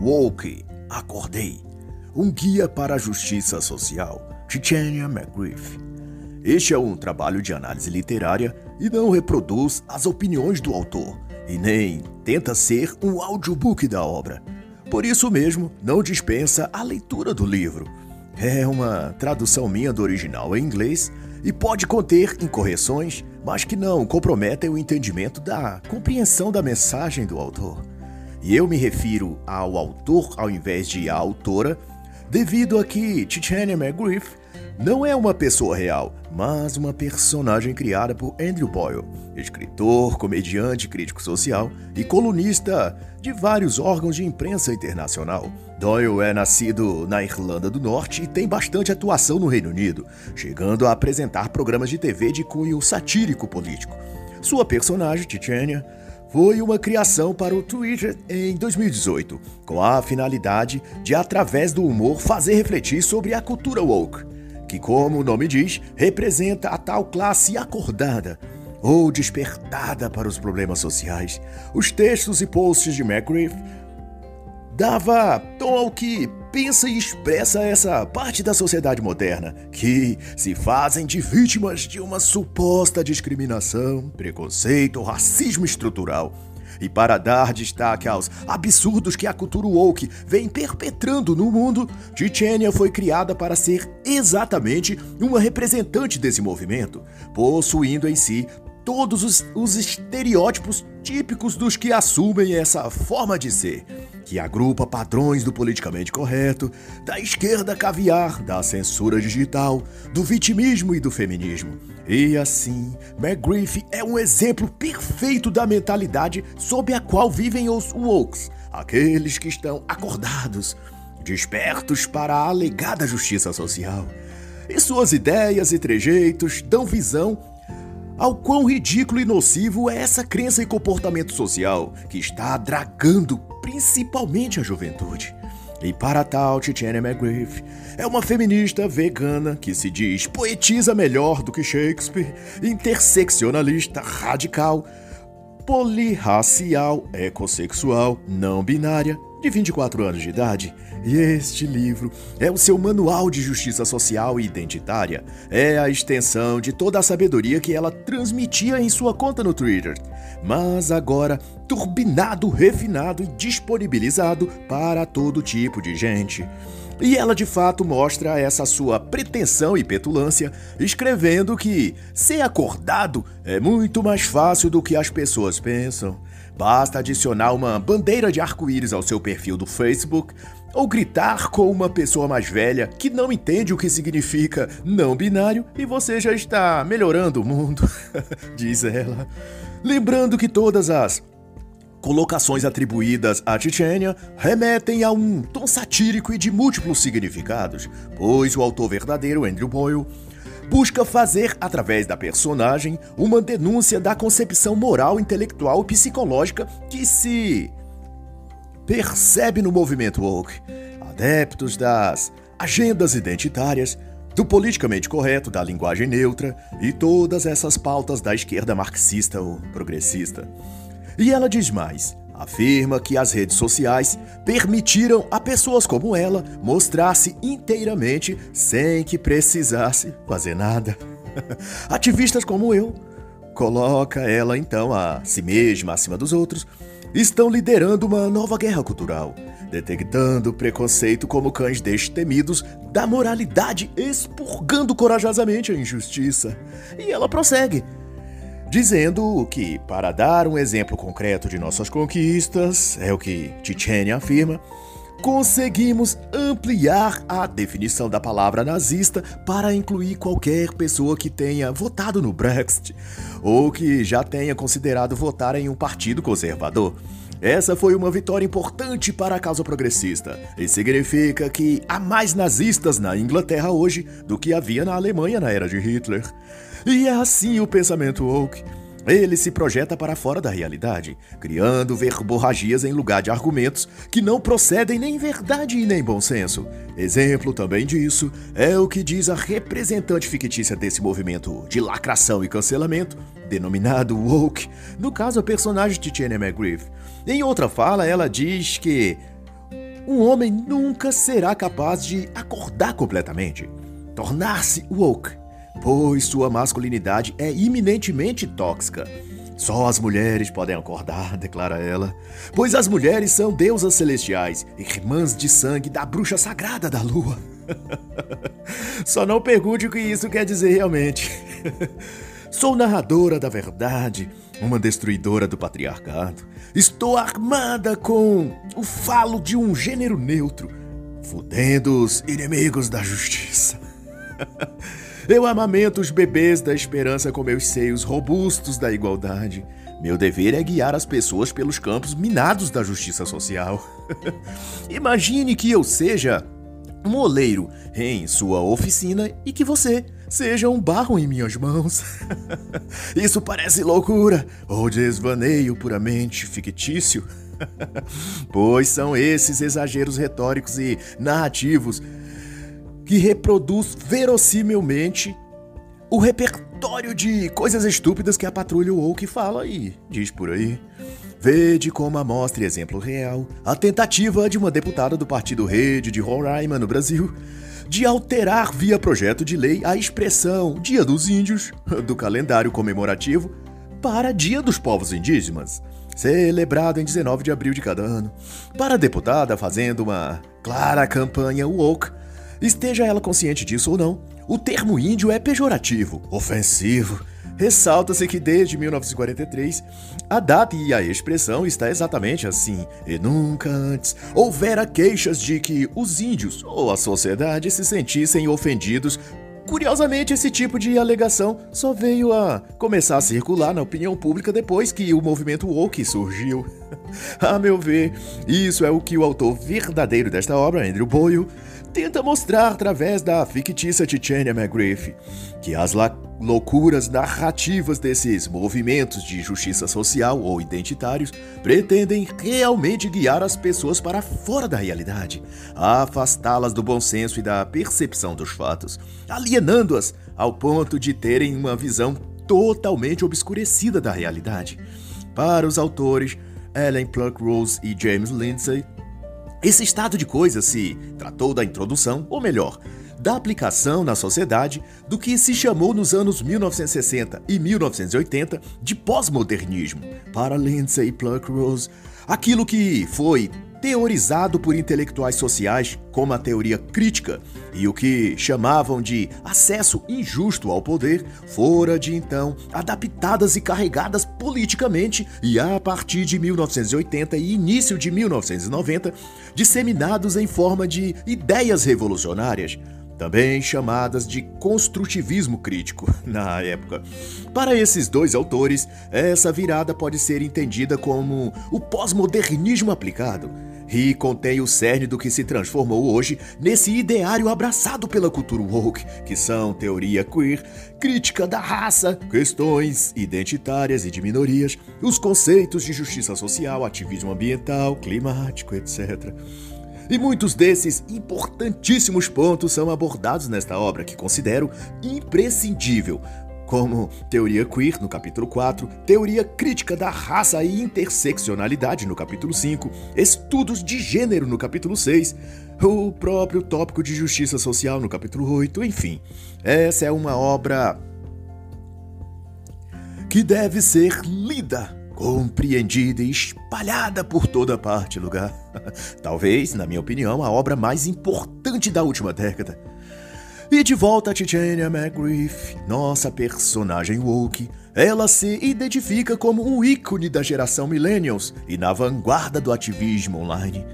Woke, Acordei. Um guia para a justiça social, Titania McGriff. Este é um trabalho de análise literária e não reproduz as opiniões do autor, e nem tenta ser um audiobook da obra. Por isso mesmo, não dispensa a leitura do livro. É uma tradução minha do original em inglês e pode conter incorreções, mas que não comprometem o entendimento da compreensão da mensagem do autor. E eu me refiro ao autor ao invés de à autora, devido a que Titania McGriff não é uma pessoa real, mas uma personagem criada por Andrew Boyle, escritor, comediante, crítico social e colunista de vários órgãos de imprensa internacional. Doyle é nascido na Irlanda do Norte e tem bastante atuação no Reino Unido, chegando a apresentar programas de TV de cunho satírico político. Sua personagem, Titania, foi uma criação para o Twitter em 2018, com a finalidade de, através do humor, fazer refletir sobre a cultura woke, que, como o nome diz, representa a tal classe acordada ou despertada para os problemas sociais. Os textos e posts de McGriff dava tom ao que pensa e expressa essa parte da sociedade moderna, que se fazem de vítimas de uma suposta discriminação, preconceito ou racismo estrutural. E para dar destaque aos absurdos que a cultura woke vem perpetrando no mundo, Titania foi criada para ser exatamente uma representante desse movimento, possuindo em si todos os, os estereótipos típicos dos que assumem essa forma de ser que agrupa padrões do politicamente correto, da esquerda caviar, da censura digital, do vitimismo e do feminismo. E assim, McGriff é um exemplo perfeito da mentalidade sob a qual vivem os wokes, aqueles que estão acordados, despertos para a alegada justiça social. E suas ideias e trejeitos dão visão ao quão ridículo e nocivo é essa crença e comportamento social que está dragando principalmente a juventude. E para tal, Titiana McGriff é uma feminista vegana que se diz poetisa melhor do que Shakespeare, interseccionalista radical, polirracial, ecossexual, não binária, de 24 anos de idade, e este livro é o seu manual de justiça social e identitária. É a extensão de toda a sabedoria que ela transmitia em sua conta no Twitter, mas agora turbinado, refinado e disponibilizado para todo tipo de gente. E ela de fato mostra essa sua pretensão e petulância, escrevendo que ser acordado é muito mais fácil do que as pessoas pensam. Basta adicionar uma bandeira de arco-íris ao seu perfil do Facebook ou gritar com uma pessoa mais velha que não entende o que significa não binário e você já está melhorando o mundo, diz ela. Lembrando que todas as colocações atribuídas a Titânia remetem a um tom satírico e de múltiplos significados, pois o autor verdadeiro, Andrew Boyle, busca fazer, através da personagem, uma denúncia da concepção moral, intelectual e psicológica que se percebe no movimento woke. Adeptos das agendas identitárias, do politicamente correto, da linguagem neutra e todas essas pautas da esquerda marxista ou progressista. E ela diz mais: afirma que as redes sociais permitiram a pessoas como ela mostrar-se inteiramente sem que precisasse fazer nada. Ativistas como eu, coloca ela então a si mesma acima dos outros, estão liderando uma nova guerra cultural, detectando preconceito como cães destemidos da moralidade, expurgando corajosamente a injustiça. E ela prossegue dizendo que, para dar um exemplo concreto de nossas conquistas, é o que Tchetchenia afirma, conseguimos ampliar a definição da palavra nazista para incluir qualquer pessoa que tenha votado no Brexit ou que já tenha considerado votar em um partido conservador. Essa foi uma vitória importante para a causa progressista e significa que há mais nazistas na Inglaterra hoje do que havia na Alemanha na era de Hitler. E é assim o pensamento woke. Ele se projeta para fora da realidade, criando verborragias em lugar de argumentos que não procedem nem verdade e nem bom senso. Exemplo também disso é o que diz a representante fictícia desse movimento de lacração e cancelamento, denominado woke, no caso a personagem de Tiana McGriff. Em outra fala, ela diz que um homem nunca será capaz de acordar completamente, tornar-se woke, pois sua masculinidade é iminentemente tóxica. Só as mulheres podem acordar, declara ela, pois as mulheres são deusas celestiais, irmãs de sangue da bruxa sagrada da lua. Só não pergunte o que isso quer dizer realmente. Sou narradora da verdade, uma destruidora do patriarcado. Estou armada com o falo de um gênero neutro, fudendo os inimigos da justiça. Eu amamento os bebês da esperança com meus seios robustos da igualdade. Meu dever é guiar as pessoas pelos campos minados da justiça social. Imagine que eu seja um oleiro em sua oficina e que você seja um barro em minhas mãos. Isso parece loucura ou desvaneio puramente fictício. pois são esses exageros retóricos e narrativos que reproduz verossimilmente o repertório de coisas estúpidas que a patrulha Woke fala e diz por aí. Vede como amostra e exemplo real a tentativa de uma deputada do Partido Rede de Roraima, no Brasil, de alterar via projeto de lei a expressão Dia dos Índios do calendário comemorativo para Dia dos Povos Indígenas, celebrado em 19 de abril de cada ano, para a deputada fazendo uma clara campanha woke Esteja ela consciente disso ou não, o termo índio é pejorativo, ofensivo. Ressalta-se que desde 1943 a data e a expressão está exatamente assim, e nunca antes houvera queixas de que os índios ou a sociedade se sentissem ofendidos Curiosamente, esse tipo de alegação só veio a começar a circular na opinião pública depois que o movimento woke surgiu. a meu ver, isso é o que o autor verdadeiro desta obra, Andrew Boyle, tenta mostrar através da fictícia Titania McGriff que as loucuras narrativas desses movimentos de justiça social ou identitários pretendem realmente guiar as pessoas para fora da realidade, afastá-las do bom senso e da percepção dos fatos, alienando-as ao ponto de terem uma visão totalmente obscurecida da realidade. Para os autores Ellen Pluckrose e James Lindsay, esse estado de coisas se tratou da introdução, ou melhor, da aplicação na sociedade do que se chamou nos anos 1960 e 1980 de pós-modernismo. Para Lindsay Pluckrose, aquilo que foi teorizado por intelectuais sociais como a teoria crítica e o que chamavam de acesso injusto ao poder, fora de então adaptadas e carregadas politicamente e a partir de 1980 e início de 1990, disseminados em forma de ideias revolucionárias também chamadas de construtivismo crítico na época. Para esses dois autores, essa virada pode ser entendida como o pós-modernismo aplicado e contém o cerne do que se transformou hoje nesse ideário abraçado pela cultura woke, que são teoria queer, crítica da raça, questões identitárias e de minorias, os conceitos de justiça social, ativismo ambiental, climático, etc. E muitos desses importantíssimos pontos são abordados nesta obra, que considero imprescindível, como teoria queer no capítulo 4, teoria crítica da raça e interseccionalidade no capítulo 5, estudos de gênero no capítulo 6, o próprio tópico de justiça social no capítulo 8, enfim. Essa é uma obra que deve ser lida compreendida e espalhada por toda parte lugar. Talvez, na minha opinião, a obra mais importante da última década. E de volta a Titania McGriff, nossa personagem woke, ela se identifica como um ícone da geração millennials e na vanguarda do ativismo online.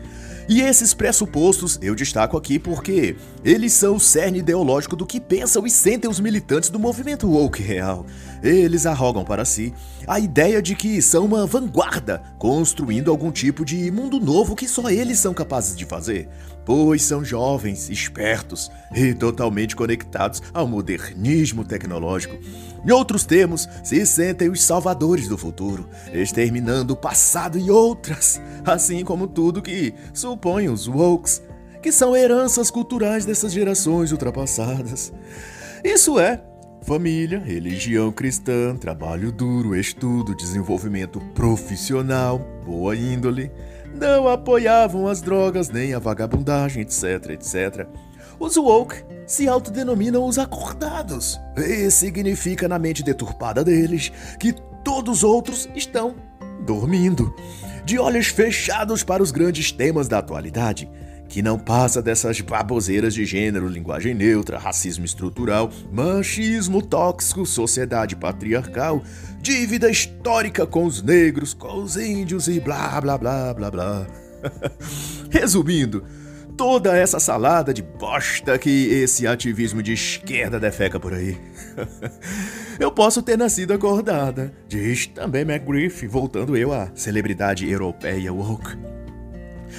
E esses pressupostos eu destaco aqui porque eles são o cerne ideológico do que pensam e sentem os militantes do movimento woke real. Eles arrogam para si a ideia de que são uma vanguarda, construindo algum tipo de mundo novo que só eles são capazes de fazer, pois são jovens, espertos e totalmente conectados ao modernismo tecnológico. Em outros termos, se sentem os salvadores do futuro, exterminando o passado e outras, assim como tudo que supõe os wokes, que são heranças culturais dessas gerações ultrapassadas. Isso é, família, religião cristã, trabalho duro, estudo, desenvolvimento profissional, boa índole, não apoiavam as drogas nem a vagabundagem, etc, etc. Os woke se autodenominam os acordados. E significa na mente deturpada deles que todos os outros estão dormindo, de olhos fechados para os grandes temas da atualidade, que não passa dessas baboseiras de gênero, linguagem neutra, racismo estrutural, machismo tóxico, sociedade patriarcal, dívida histórica com os negros, com os índios e blá blá blá blá blá. Resumindo, toda essa salada de bosta que esse ativismo de esquerda defeca por aí. eu posso ter nascido acordada, diz também McGriff, voltando eu à celebridade europeia woke.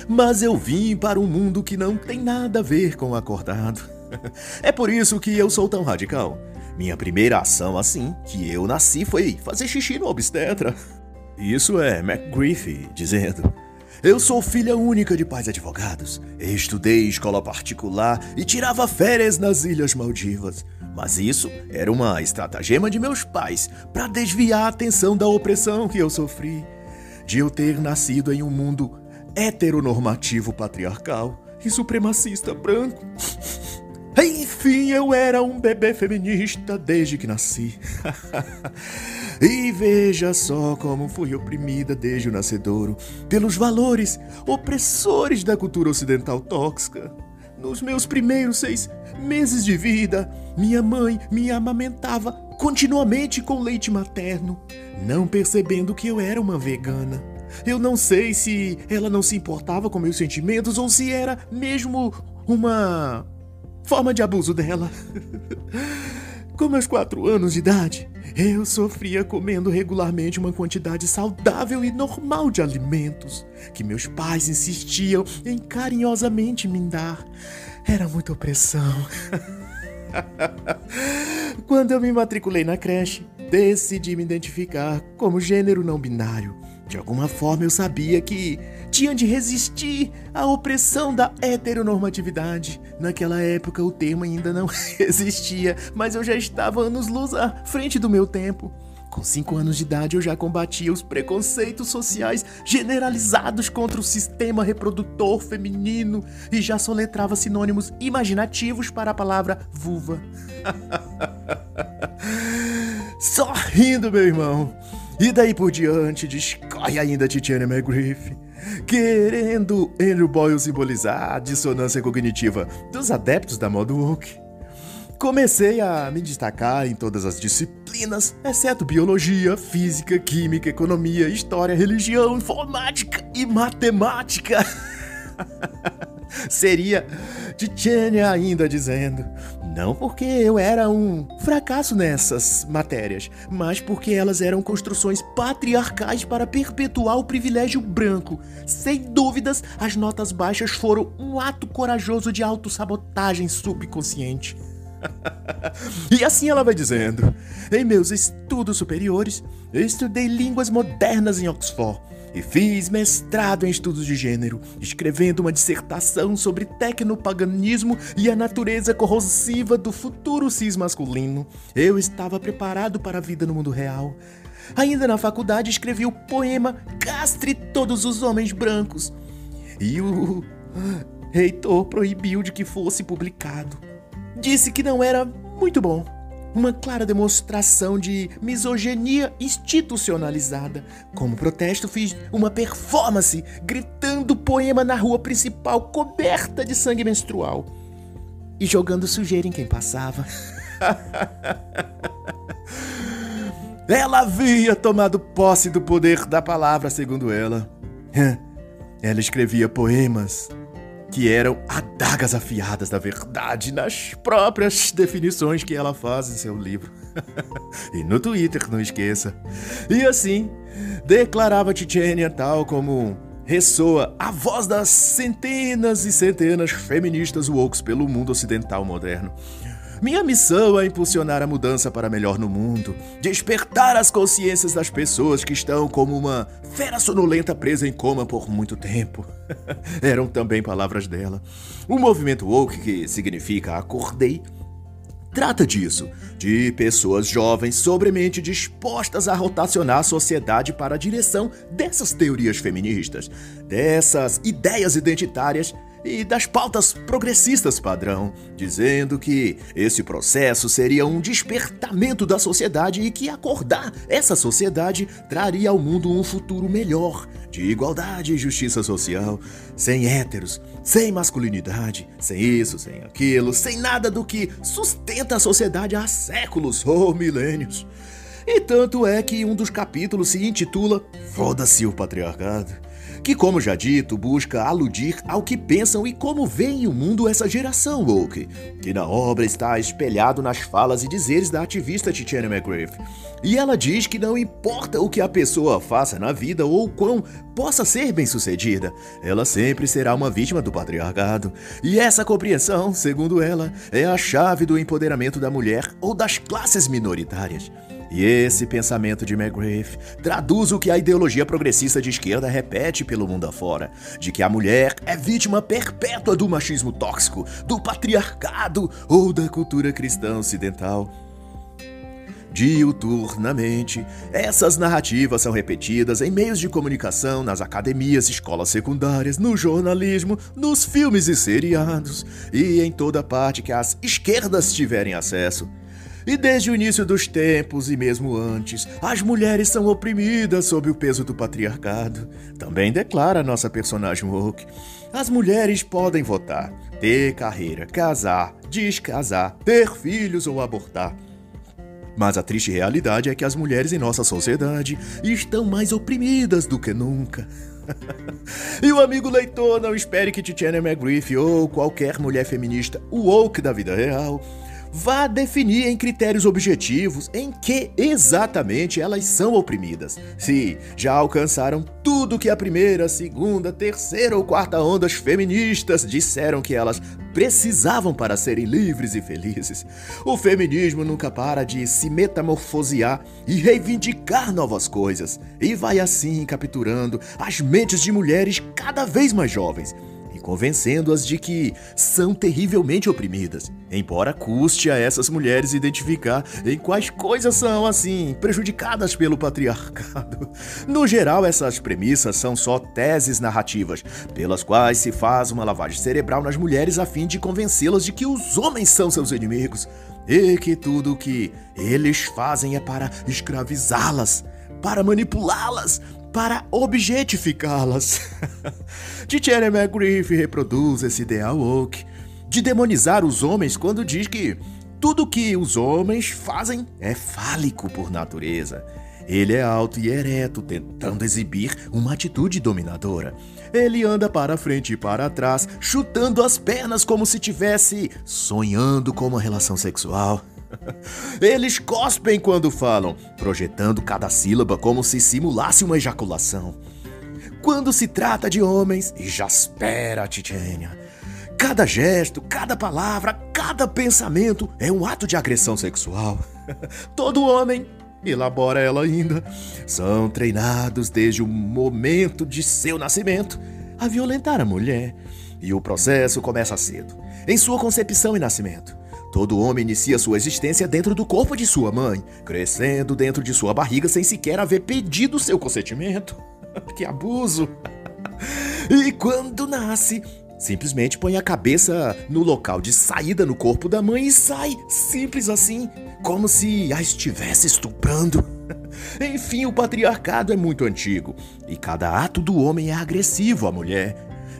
Mas eu vim para um mundo que não tem nada a ver com acordado. é por isso que eu sou tão radical. Minha primeira ação assim que eu nasci foi fazer xixi no obstetra. Isso é McGriff dizendo. Eu sou filha única de pais advogados. Estudei escola particular e tirava férias nas Ilhas Maldivas. Mas isso era uma estratagema de meus pais para desviar a atenção da opressão que eu sofri. De eu ter nascido em um mundo heteronormativo patriarcal e supremacista branco. Enfim, eu era um bebê feminista desde que nasci. E veja só como fui oprimida desde o nascedouro pelos valores opressores da cultura ocidental tóxica. Nos meus primeiros seis meses de vida, minha mãe me amamentava continuamente com leite materno, não percebendo que eu era uma vegana. Eu não sei se ela não se importava com meus sentimentos ou se era mesmo uma forma de abuso dela. Com meus quatro anos de idade, eu sofria comendo regularmente uma quantidade saudável e normal de alimentos que meus pais insistiam em carinhosamente me dar. Era muita opressão. Quando eu me matriculei na creche, decidi me identificar como gênero não binário. De alguma forma eu sabia que tinha de resistir à opressão da heteronormatividade. Naquela época o termo ainda não existia, mas eu já estava anos-luz à frente do meu tempo. Com cinco anos de idade, eu já combatia os preconceitos sociais generalizados contra o sistema reprodutor feminino e já soletrava sinônimos imaginativos para a palavra vulva. Sorrindo, meu irmão. E daí por diante, discorre ainda Titiana McGriff, querendo Andrew Boyle simbolizar a dissonância cognitiva dos adeptos da moda woke. Comecei a me destacar em todas as disciplinas, exceto biologia, física, química, economia, história, religião, informática e matemática. Seria Tchênia ainda dizendo: não porque eu era um fracasso nessas matérias, mas porque elas eram construções patriarcais para perpetuar o privilégio branco. Sem dúvidas, as notas baixas foram um ato corajoso de autossabotagem subconsciente. e assim ela vai dizendo: Em meus estudos superiores, estudei línguas modernas em Oxford e fiz mestrado em estudos de gênero, escrevendo uma dissertação sobre tecnopaganismo e a natureza corrosiva do futuro cis masculino. Eu estava preparado para a vida no mundo real. Ainda na faculdade escrevi o poema Castre Todos os Homens Brancos. E o reitor proibiu de que fosse publicado. Disse que não era muito bom uma clara demonstração de misoginia institucionalizada. Como protesto, fiz uma performance gritando poema na rua principal coberta de sangue menstrual e jogando sujeira em quem passava. ela havia tomado posse do poder da palavra, segundo ela. Ela escrevia poemas que eram adagas afiadas da verdade nas próprias definições que ela faz em seu livro. e no Twitter, não esqueça. E assim, declarava Tchênia tal como ressoa a voz das centenas e centenas feministas woke pelo mundo ocidental moderno. Minha missão é impulsionar a mudança para melhor no mundo, despertar as consciências das pessoas que estão como uma fera sonolenta presa em coma por muito tempo. Eram também palavras dela. O movimento woke, que significa acordei, Trata disso, de pessoas jovens sobremente dispostas a rotacionar a sociedade para a direção dessas teorias feministas, dessas ideias identitárias e das pautas progressistas padrão, dizendo que esse processo seria um despertamento da sociedade e que acordar essa sociedade traria ao mundo um futuro melhor, de igualdade e justiça social, sem héteros, sem masculinidade, sem isso, sem aquilo, sem nada do que sustenta a sociedade há séculos ou milênios. E tanto é que um dos capítulos se intitula Foda-se o Patriarcado que, como já dito, busca aludir ao que pensam e como veem o mundo essa geração woke, que na obra está espelhado nas falas e dizeres da ativista Titiana McGrath. E ela diz que não importa o que a pessoa faça na vida ou quão possa ser bem-sucedida, ela sempre será uma vítima do patriarcado. E essa compreensão, segundo ela, é a chave do empoderamento da mulher ou das classes minoritárias. E esse pensamento de McGrath traduz o que a ideologia progressista de esquerda repete pelo mundo afora: de que a mulher é vítima perpétua do machismo tóxico, do patriarcado ou da cultura cristã ocidental. Diuturnamente, essas narrativas são repetidas em meios de comunicação, nas academias, escolas secundárias, no jornalismo, nos filmes e seriados e em toda parte que as esquerdas tiverem acesso. E desde o início dos tempos e mesmo antes, as mulheres são oprimidas sob o peso do patriarcado. Também declara nossa personagem woke. As mulheres podem votar, ter carreira, casar, descasar, ter filhos ou abortar. Mas a triste realidade é que as mulheres em nossa sociedade estão mais oprimidas do que nunca. e o amigo leitor não espere que Titiana McGriff ou qualquer mulher feminista woke da vida real vá definir em critérios objetivos em que exatamente elas são oprimidas. Se já alcançaram tudo que a primeira, segunda, terceira ou quarta ondas feministas disseram que elas precisavam para serem livres e felizes. O feminismo nunca para de se metamorfosear e reivindicar novas coisas, e vai assim capturando as mentes de mulheres cada vez mais jovens convencendo-as de que são terrivelmente oprimidas, embora custe a essas mulheres identificar em quais coisas são, assim, prejudicadas pelo patriarcado. No geral, essas premissas são só teses narrativas, pelas quais se faz uma lavagem cerebral nas mulheres a fim de convencê-las de que os homens são seus inimigos e que tudo o que eles fazem é para escravizá-las, para manipulá-las, para objetificá-las. Titiana McGriff reproduz esse ideal woke de demonizar os homens quando diz que tudo que os homens fazem é fálico por natureza. Ele é alto e ereto, tentando exibir uma atitude dominadora. Ele anda para frente e para trás, chutando as pernas como se tivesse sonhando com uma relação sexual. Eles cospem quando falam, projetando cada sílaba como se simulasse uma ejaculação. Quando se trata de homens, e já espera, Titânia. Cada gesto, cada palavra, cada pensamento é um ato de agressão sexual. Todo homem, elabora ela ainda, são treinados desde o momento de seu nascimento a violentar a mulher. E o processo começa cedo, em sua concepção e nascimento. Todo homem inicia sua existência dentro do corpo de sua mãe, crescendo dentro de sua barriga sem sequer haver pedido seu consentimento. que abuso! e quando nasce, simplesmente põe a cabeça no local de saída no corpo da mãe e sai, simples assim, como se a estivesse estuprando. Enfim, o patriarcado é muito antigo e cada ato do homem é agressivo à mulher.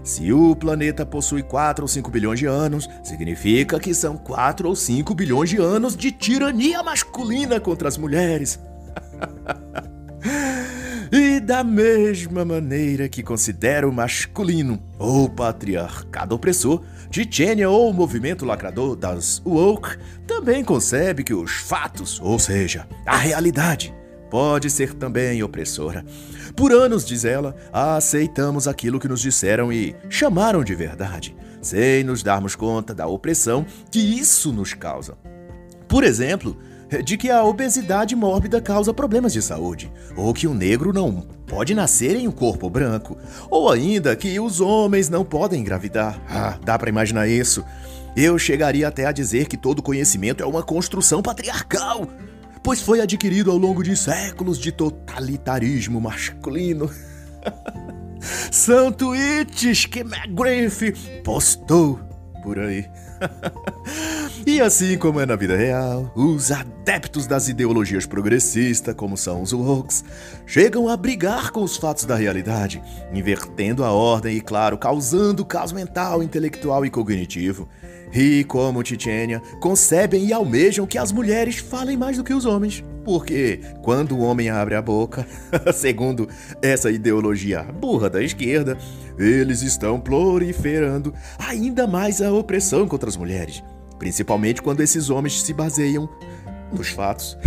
Se o planeta possui 4 ou 5 bilhões de anos, significa que são 4 ou 5 bilhões de anos de tirania masculina contra as mulheres. e da mesma maneira que considera o masculino ou patriarcado opressor, Tchênia ou movimento lacrador das woke também concebe que os fatos, ou seja, a realidade, pode ser também opressora. Por anos, diz ela, aceitamos aquilo que nos disseram e chamaram de verdade, sem nos darmos conta da opressão que isso nos causa. Por exemplo, de que a obesidade mórbida causa problemas de saúde, ou que o negro não pode nascer em um corpo branco, ou ainda que os homens não podem engravidar. Ah, dá para imaginar isso. Eu chegaria até a dizer que todo conhecimento é uma construção patriarcal, pois foi adquirido ao longo de séculos de totalitarismo masculino. São tweets que McGriff postou por aí. e assim como é na vida real, os adeptos das ideologias progressistas, como são os woke, chegam a brigar com os fatos da realidade, invertendo a ordem e, claro, causando caos mental, intelectual e cognitivo. E, como Tchênia, concebem e almejam que as mulheres falem mais do que os homens. Porque quando o homem abre a boca, segundo essa ideologia burra da esquerda, eles estão proliferando ainda mais a opressão contra as mulheres. Principalmente quando esses homens se baseiam nos fatos.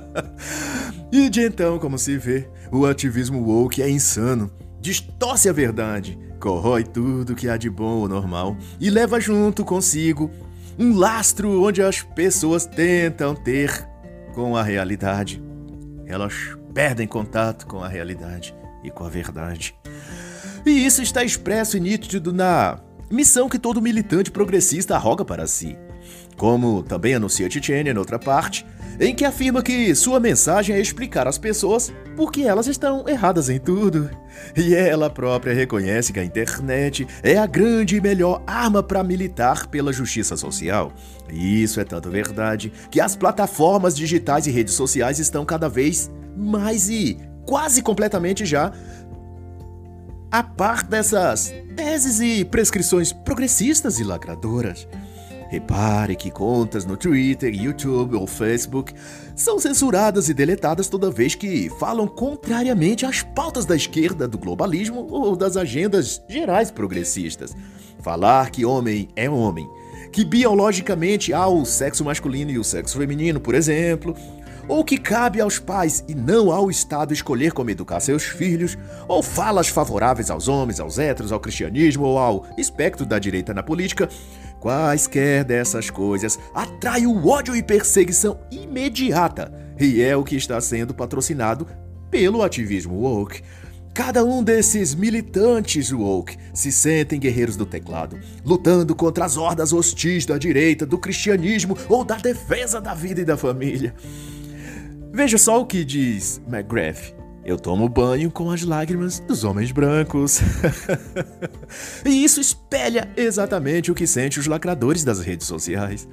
e de então, como se vê, o ativismo woke é insano, distorce a verdade, corrói tudo que há de bom ou normal e leva junto consigo um lastro onde as pessoas tentam ter com a realidade. Elas perdem contato com a realidade e com a verdade. E isso está expresso e nítido na missão que todo militante progressista arroga para si. Como também anuncia Tchênia, noutra parte, em que afirma que sua mensagem é explicar às pessoas por que elas estão erradas em tudo. E ela própria reconhece que a internet é a grande e melhor arma para militar pela justiça social. E isso é tanto verdade que as plataformas digitais e redes sociais estão cada vez mais e quase completamente já a par dessas teses e prescrições progressistas e lacradoras. Repare que contas no Twitter, YouTube ou Facebook são censuradas e deletadas toda vez que falam contrariamente às pautas da esquerda, do globalismo ou das agendas gerais progressistas. Falar que homem é homem, que biologicamente há o sexo masculino e o sexo feminino, por exemplo, ou que cabe aos pais e não ao Estado escolher como educar seus filhos, ou falas favoráveis aos homens, aos héteros, ao cristianismo ou ao espectro da direita na política, Quaisquer dessas coisas atrai o ódio e perseguição imediata, e é o que está sendo patrocinado pelo ativismo woke. Cada um desses militantes woke se sentem guerreiros do teclado, lutando contra as hordas hostis da direita, do cristianismo ou da defesa da vida e da família. Veja só o que diz McGrath. Eu tomo banho com as lágrimas dos homens brancos. e isso espelha exatamente o que sente os lacradores das redes sociais.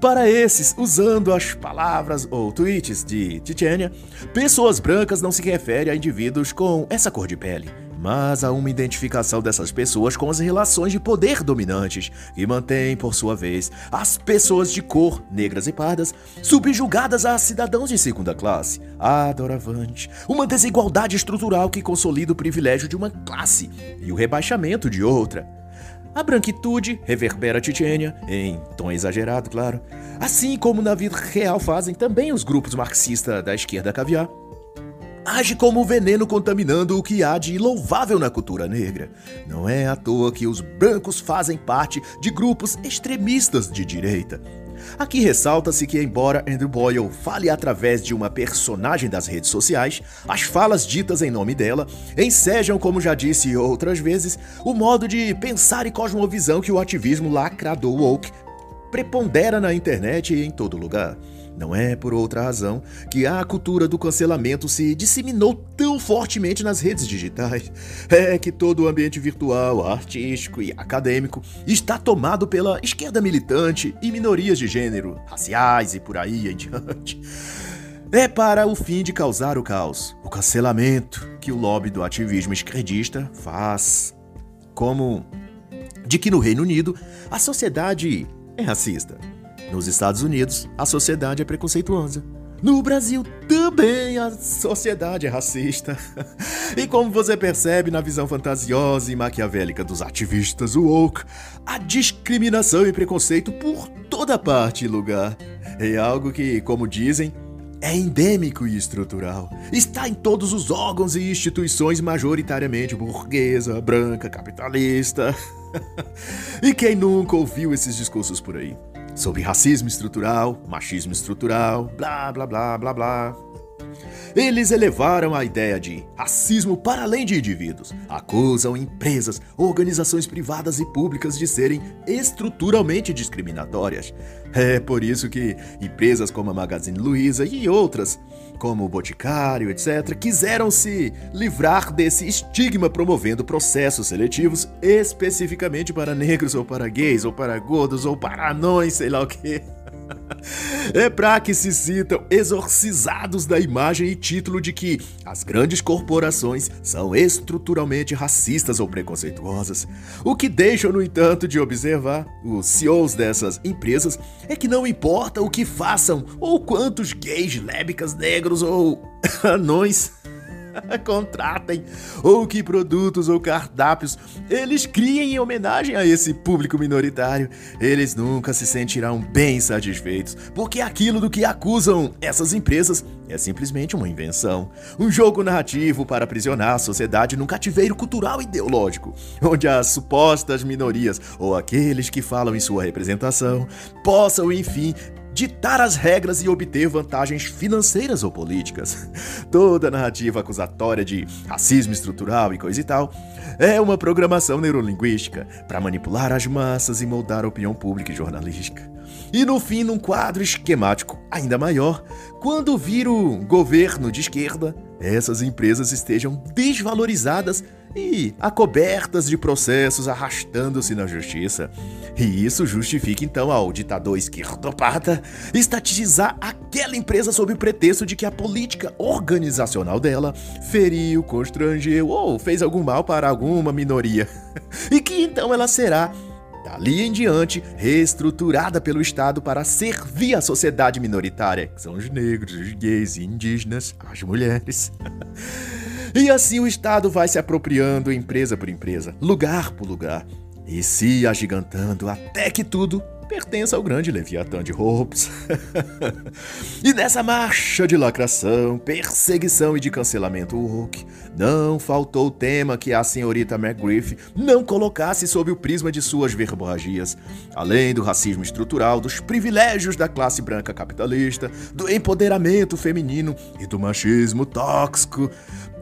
Para esses, usando as palavras ou tweets de Titânia, pessoas brancas não se refere a indivíduos com essa cor de pele mas há uma identificação dessas pessoas com as relações de poder dominantes, que mantém, por sua vez, as pessoas de cor, negras e pardas, subjugadas a cidadãos de segunda classe. Adoravante. Uma desigualdade estrutural que consolida o privilégio de uma classe e o rebaixamento de outra. A branquitude reverbera Titânia, em tom exagerado, claro. Assim como na vida real fazem também os grupos marxistas da esquerda caviar age como veneno contaminando o que há de louvável na cultura negra. Não é à toa que os brancos fazem parte de grupos extremistas de direita. Aqui ressalta-se que, embora Andrew Boyle fale através de uma personagem das redes sociais, as falas ditas em nome dela ensejam, como já disse outras vezes, o modo de pensar e cosmovisão que o ativismo lacrador woke prepondera na internet e em todo lugar. Não é por outra razão que a cultura do cancelamento se disseminou tão fortemente nas redes digitais. É que todo o ambiente virtual, artístico e acadêmico está tomado pela esquerda militante e minorias de gênero, raciais e por aí em diante. É para o fim de causar o caos, o cancelamento que o lobby do ativismo esquerdista faz. Como de que no Reino Unido a sociedade é racista. Nos Estados Unidos, a sociedade é preconceituosa. No Brasil também a sociedade é racista. e como você percebe na visão fantasiosa e maquiavélica dos ativistas woke, a discriminação e preconceito por toda parte e lugar é algo que, como dizem, é endêmico e estrutural. Está em todos os órgãos e instituições majoritariamente burguesa, branca, capitalista. e quem nunca ouviu esses discursos por aí? Sobre racismo estrutural, machismo estrutural, blá blá blá blá blá. Eles elevaram a ideia de racismo para além de indivíduos. Acusam empresas, organizações privadas e públicas de serem estruturalmente discriminatórias. É por isso que empresas como a Magazine Luiza e outras, como o Boticário, etc., quiseram se livrar desse estigma promovendo processos seletivos especificamente para negros ou para gays ou para gordos ou para anões, sei lá o que. É para que se sintam exorcizados da imagem e título de que as grandes corporações são estruturalmente racistas ou preconceituosas. O que deixa, no entanto, de observar os CEOs dessas empresas é que não importa o que façam ou quantos gays, lésbicas, negros ou anões contratem, ou que produtos ou cardápios eles criem em homenagem a esse público minoritário. Eles nunca se sentirão bem satisfeitos, porque aquilo do que acusam essas empresas é simplesmente uma invenção, um jogo narrativo para aprisionar a sociedade num cativeiro cultural e ideológico, onde as supostas minorias ou aqueles que falam em sua representação possam, enfim, ditar as regras e obter vantagens financeiras ou políticas. Toda narrativa acusatória de racismo estrutural e coisa e tal é uma programação neurolinguística para manipular as massas e moldar a opinião pública e jornalística. E no fim, num quadro esquemático ainda maior, quando vir o governo de esquerda, essas empresas estejam desvalorizadas e acobertas de processos arrastando-se na justiça. E isso justifica então ao ditador esquerdopata estatizar aquela empresa sob o pretexto de que a política organizacional dela feriu, constrangeu ou fez algum mal para alguma minoria. E que então ela será dali em diante, reestruturada pelo Estado para servir a sociedade minoritária, que são os negros, os gays, indígenas, as mulheres. E assim o Estado vai se apropriando empresa por empresa, lugar por lugar, e se agigantando até que tudo pertence ao grande Leviatã de Hobbes. e nessa marcha de lacração, perseguição e de cancelamento woke, não faltou tema que a senhorita McGriff não colocasse sob o prisma de suas verborragias. Além do racismo estrutural, dos privilégios da classe branca capitalista, do empoderamento feminino e do machismo tóxico,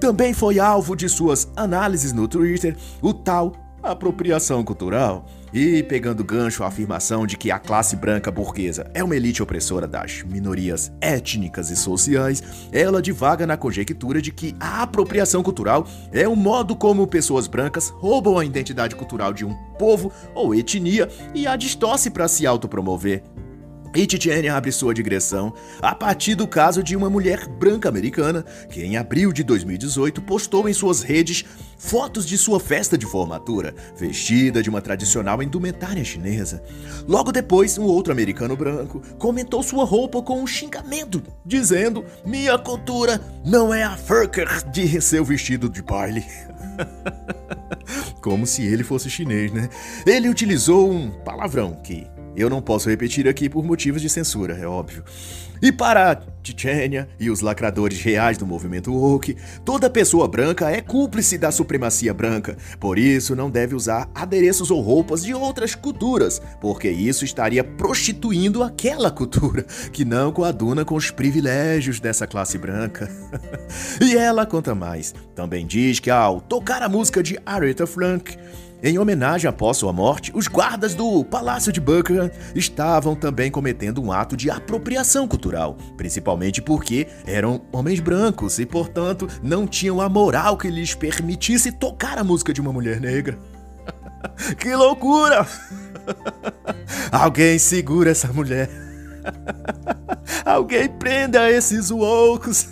também foi alvo de suas análises no Twitter o tal apropriação cultural. E pegando gancho a afirmação de que a classe branca burguesa é uma elite opressora das minorias étnicas e sociais, ela divaga na conjectura de que a apropriação cultural é o modo como pessoas brancas roubam a identidade cultural de um povo ou etnia e a distorce para se autopromover. E Titiane abre sua digressão a partir do caso de uma mulher branca americana que, em abril de 2018, postou em suas redes fotos de sua festa de formatura, vestida de uma tradicional indumentária chinesa. Logo depois, um outro americano branco comentou sua roupa com um xingamento, dizendo: Minha cultura não é a Furker de seu vestido de baile. Como se ele fosse chinês, né? Ele utilizou um palavrão que eu não posso repetir aqui por motivos de censura, é óbvio. E para Tchênia e os lacradores reais do movimento woke, toda pessoa branca é cúmplice da supremacia branca, por isso não deve usar adereços ou roupas de outras culturas, porque isso estaria prostituindo aquela cultura, que não coaduna com os privilégios dessa classe branca. e ela conta mais, também diz que ao tocar a música de Aretha Frank, em homenagem após sua morte, os guardas do Palácio de Buckingham estavam também cometendo um ato de apropriação cultural, principalmente porque eram homens brancos e, portanto, não tinham a moral que lhes permitisse tocar a música de uma mulher negra. que loucura! Alguém segura essa mulher. Alguém prenda esses loucos.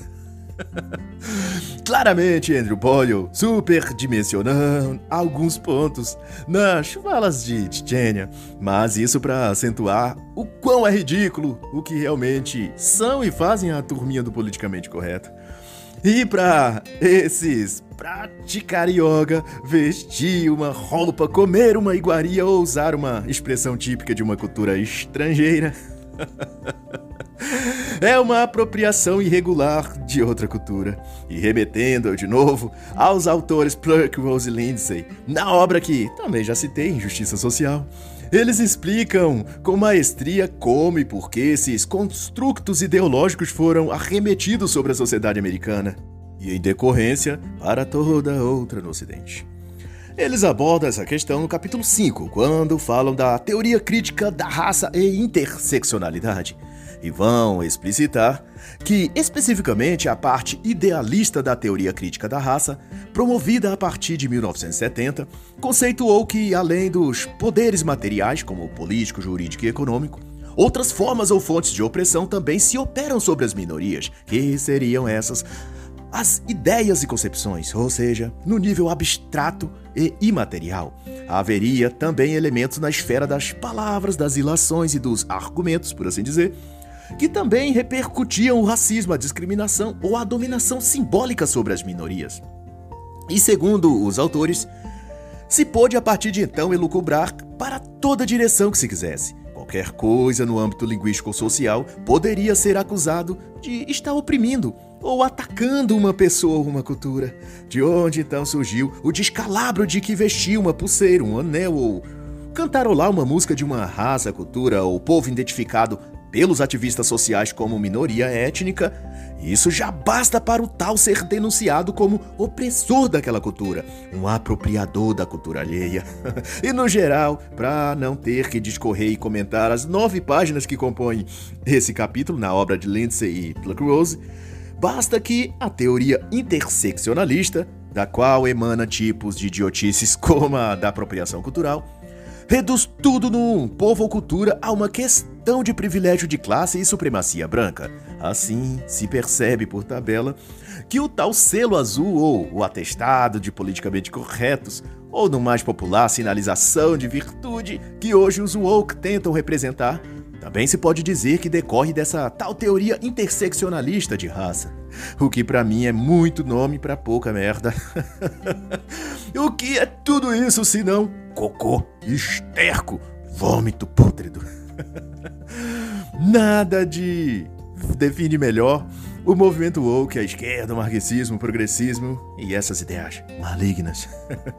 Claramente, Andrew Boyle superdimensionando alguns pontos nas falas de Tchênia, mas isso para acentuar o quão é ridículo o que realmente são e fazem a turminha do politicamente correto. E para esses praticar yoga, vestir uma roupa, comer uma iguaria ou usar uma expressão típica de uma cultura estrangeira. é uma apropriação irregular de outra cultura. E remetendo de novo aos autores Plurk, Rose Lindsay, na obra que também já citei, Injustiça Social, Eles explicam com maestria como e por que esses construtos ideológicos foram arremetidos sobre a sociedade americana e, em decorrência, para toda outra no Ocidente. Eles abordam essa questão no capítulo 5, quando falam da teoria crítica da raça e interseccionalidade, e vão explicitar que, especificamente, a parte idealista da teoria crítica da raça, promovida a partir de 1970, conceituou que, além dos poderes materiais, como político, jurídico e econômico, outras formas ou fontes de opressão também se operam sobre as minorias, que seriam essas as ideias e concepções, ou seja, no nível abstrato e imaterial. Haveria também elementos na esfera das palavras, das ilações e dos argumentos, por assim dizer, que também repercutiam o racismo, a discriminação ou a dominação simbólica sobre as minorias. E segundo os autores, se pôde a partir de então elucubrar para toda direção que se quisesse. Qualquer coisa no âmbito linguístico-social poderia ser acusado de estar oprimindo ou atacando uma pessoa ou uma cultura. De onde então surgiu o descalabro de que vestir uma pulseira, um anel ou cantarolar uma música de uma raça, cultura ou povo identificado pelos ativistas sociais como minoria étnica, isso já basta para o tal ser denunciado como opressor daquela cultura, um apropriador da cultura alheia. e no geral, para não ter que discorrer e comentar as nove páginas que compõem esse capítulo na obra de Lindsay e Pluckrose, basta que a teoria interseccionalista, da qual emana tipos de idiotices como a da apropriação cultural, reduz tudo num povo ou cultura a uma questão de privilégio de classe e supremacia branca. Assim, se percebe por tabela que o tal selo azul ou o atestado de politicamente corretos, ou no mais popular sinalização de virtude que hoje os woke tentam representar, também se pode dizer que decorre dessa tal teoria interseccionalista de raça, o que para mim é muito nome para pouca merda. o que é tudo isso senão cocô, esterco, vômito pútrido? Nada de define melhor o movimento woke, a esquerda, o marxismo, o progressismo e essas ideias malignas.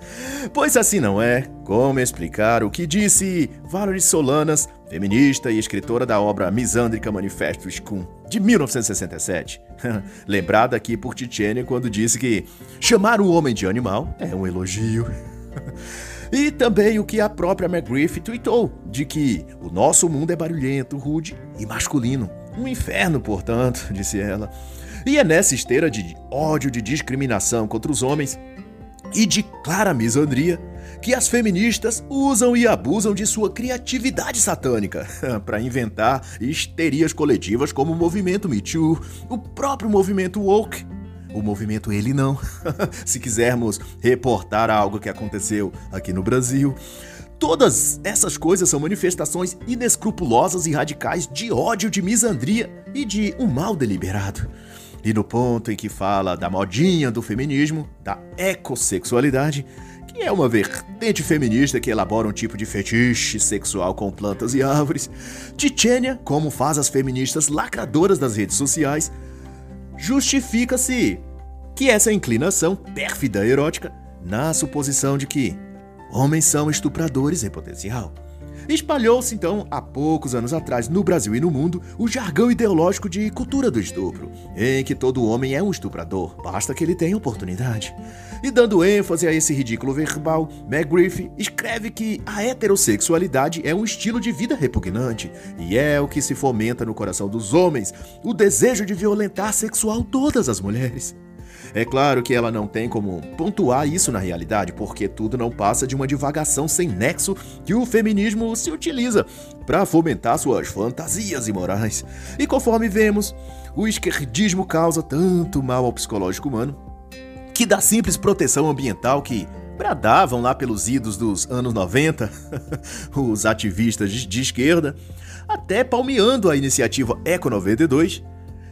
pois assim não é, como explicar o que disse Valerie Solanas, feminista e escritora da obra Misândrica Manifesto Scum, de 1967. Lembrada aqui por Tchênia quando disse que chamar o homem de animal é um elogio. E também o que a própria McGriff tweetou, de que o nosso mundo é barulhento, rude e masculino. Um inferno, portanto, disse ela. E é nessa esteira de ódio, de discriminação contra os homens e de clara misandria que as feministas usam e abusam de sua criatividade satânica para inventar histerias coletivas como o movimento Me Too, o próprio movimento Woke. O movimento Ele Não, se quisermos reportar algo que aconteceu aqui no Brasil. Todas essas coisas são manifestações inescrupulosas e radicais de ódio, de misandria e de um mal deliberado. E no ponto em que fala da modinha do feminismo, da ecossexualidade, que é uma vertente feminista que elabora um tipo de fetiche sexual com plantas e árvores, Tchênia, como faz as feministas lacradoras das redes sociais, justifica-se que essa inclinação pérfida erótica na suposição de que Homens são estupradores em potencial. Espalhou-se então, há poucos anos atrás, no Brasil e no mundo, o jargão ideológico de cultura do estupro, em que todo homem é um estuprador, basta que ele tenha oportunidade. E dando ênfase a esse ridículo verbal, McGriff escreve que a heterossexualidade é um estilo de vida repugnante, e é o que se fomenta no coração dos homens, o desejo de violentar sexual todas as mulheres. É claro que ela não tem como pontuar isso na realidade, porque tudo não passa de uma divagação sem nexo que o feminismo se utiliza para fomentar suas fantasias imorais. E conforme vemos, o esquerdismo causa tanto mal ao psicológico humano que da simples proteção ambiental que bradavam lá pelos idos dos anos 90, os ativistas de esquerda, até palmeando a iniciativa Eco 92,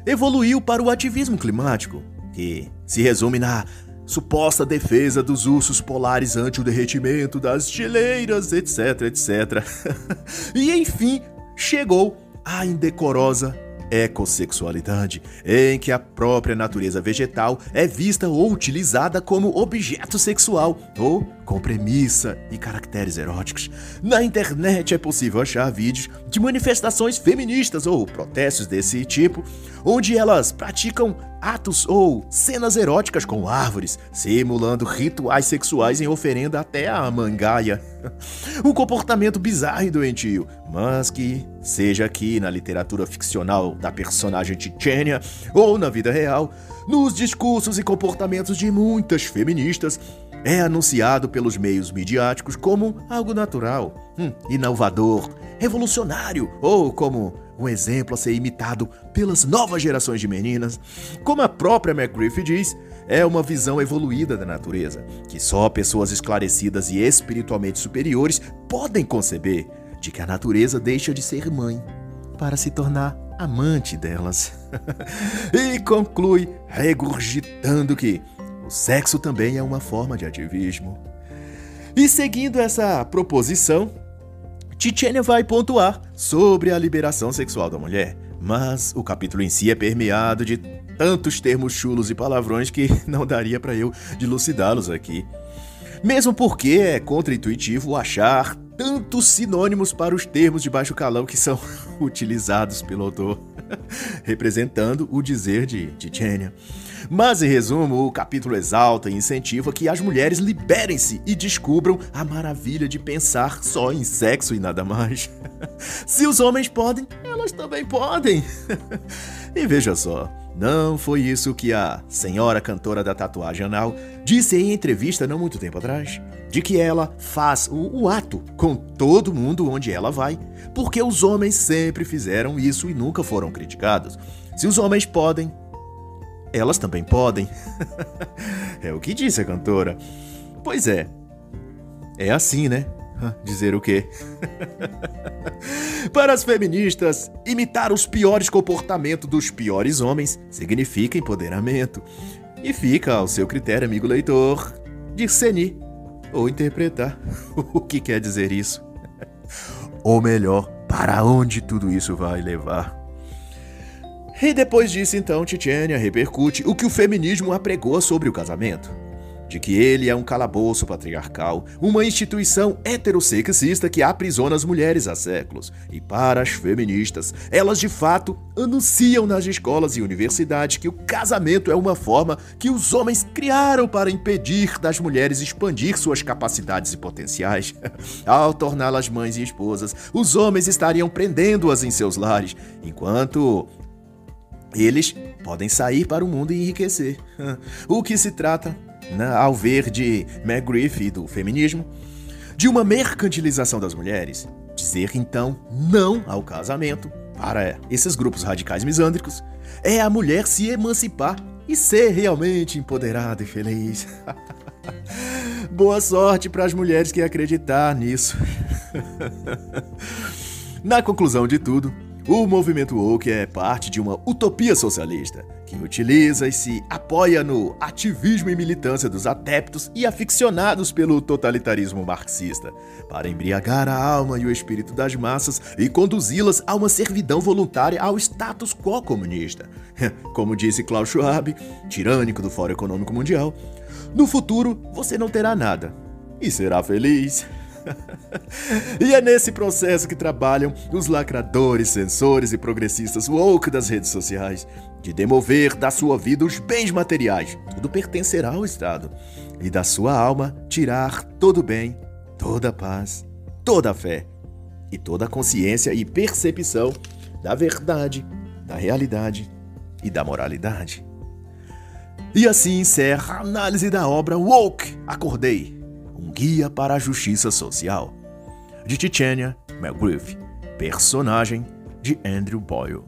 evoluiu para o ativismo climático, que se resume na suposta defesa dos ursos polares ante o derretimento das geleiras, etc, etc. e enfim, chegou a indecorosa ecossexualidade, em que a própria natureza vegetal é vista ou utilizada como objeto sexual ou com premissa e caracteres eróticos. Na internet é possível achar vídeos de manifestações feministas ou protestos desse tipo, onde elas praticam atos ou cenas eróticas com árvores, simulando rituais sexuais em oferenda até a mangaia. Um comportamento bizarro e doentio, mas que, seja aqui na literatura ficcional da personagem Tchênia ou na vida real, nos discursos e comportamentos de muitas feministas, é anunciado pelos meios midiáticos como algo natural, hum, inovador, revolucionário ou como um exemplo a ser imitado pelas novas gerações de meninas. Como a própria McGriff diz, é uma visão evoluída da natureza, que só pessoas esclarecidas e espiritualmente superiores podem conceber, de que a natureza deixa de ser mãe para se tornar amante delas. e conclui regurgitando que o sexo também é uma forma de ativismo. E seguindo essa proposição, Tchênia vai pontuar sobre a liberação sexual da mulher, mas o capítulo em si é permeado de tantos termos chulos e palavrões que não daria para eu dilucidá-los aqui. Mesmo porque é contraintuitivo achar tantos sinônimos para os termos de baixo calão que são utilizados pelo autor, representando o dizer de Tchênia. Mas, em resumo, o capítulo exalta e incentiva que as mulheres liberem-se e descubram a maravilha de pensar só em sexo e nada mais. Se os homens podem, elas também podem. e veja só, não foi isso que a senhora cantora da tatuagem anal disse em entrevista não muito tempo atrás? De que ela faz o, o, ato com todo mundo onde ela vai, porque os homens sempre fizeram isso e nunca foram criticados. Se os homens podem, elas também podem. é o que disse a cantora. Pois é. É assim, né? Dizer o quê? Para as feministas, imitar os piores comportamentos dos piores homens significa empoderamento. E fica ao seu critério, amigo leitor, discernir ou interpretar o que quer dizer isso. Ou melhor, para onde tudo isso vai levar. E depois disso, então, Tchênia repercute o que o feminismo apregoa sobre o casamento. De que ele é um calabouço patriarcal, uma instituição heterossexista que aprisiona as mulheres há séculos. E para as feministas, elas de fato anunciam nas escolas e universidades que o casamento é uma forma que os homens criaram para impedir das mulheres expandir suas capacidades e potenciais. Ao torná-las mães e esposas, os homens estariam prendendo-as em seus lares, enquanto eles podem sair para o mundo e enriquecer. O que se trata, né, ao ver de McGriff e do feminismo, de uma mercantilização das mulheres, dizer então não ao casamento para esses grupos radicais misândricos é a mulher se emancipar e ser realmente empoderada e feliz. Boa sorte para as mulheres que acreditar nisso. Na conclusão de tudo, o movimento woke é parte de uma utopia socialista que utiliza e se apoia no ativismo e militância dos adeptos e aficionados pelo totalitarismo marxista, para embriagar a alma e o espírito das massas e conduzi-las a uma servidão voluntária ao status quo comunista. Como disse Klaus Schwab, tirânico do Fórum Econômico Mundial, no futuro você não terá nada e será feliz. e é nesse processo que trabalham os lacradores, censores e progressistas woke das redes sociais, de demover da sua vida os bens materiais, tudo pertencerá ao Estado, e da sua alma tirar todo bem, toda paz, toda fé e toda a consciência e percepção da verdade, da realidade e da moralidade. E assim encerra a análise da obra Woke Acordei um guia para a justiça social, de Tchênia McGriff, personagem de Andrew Boyle.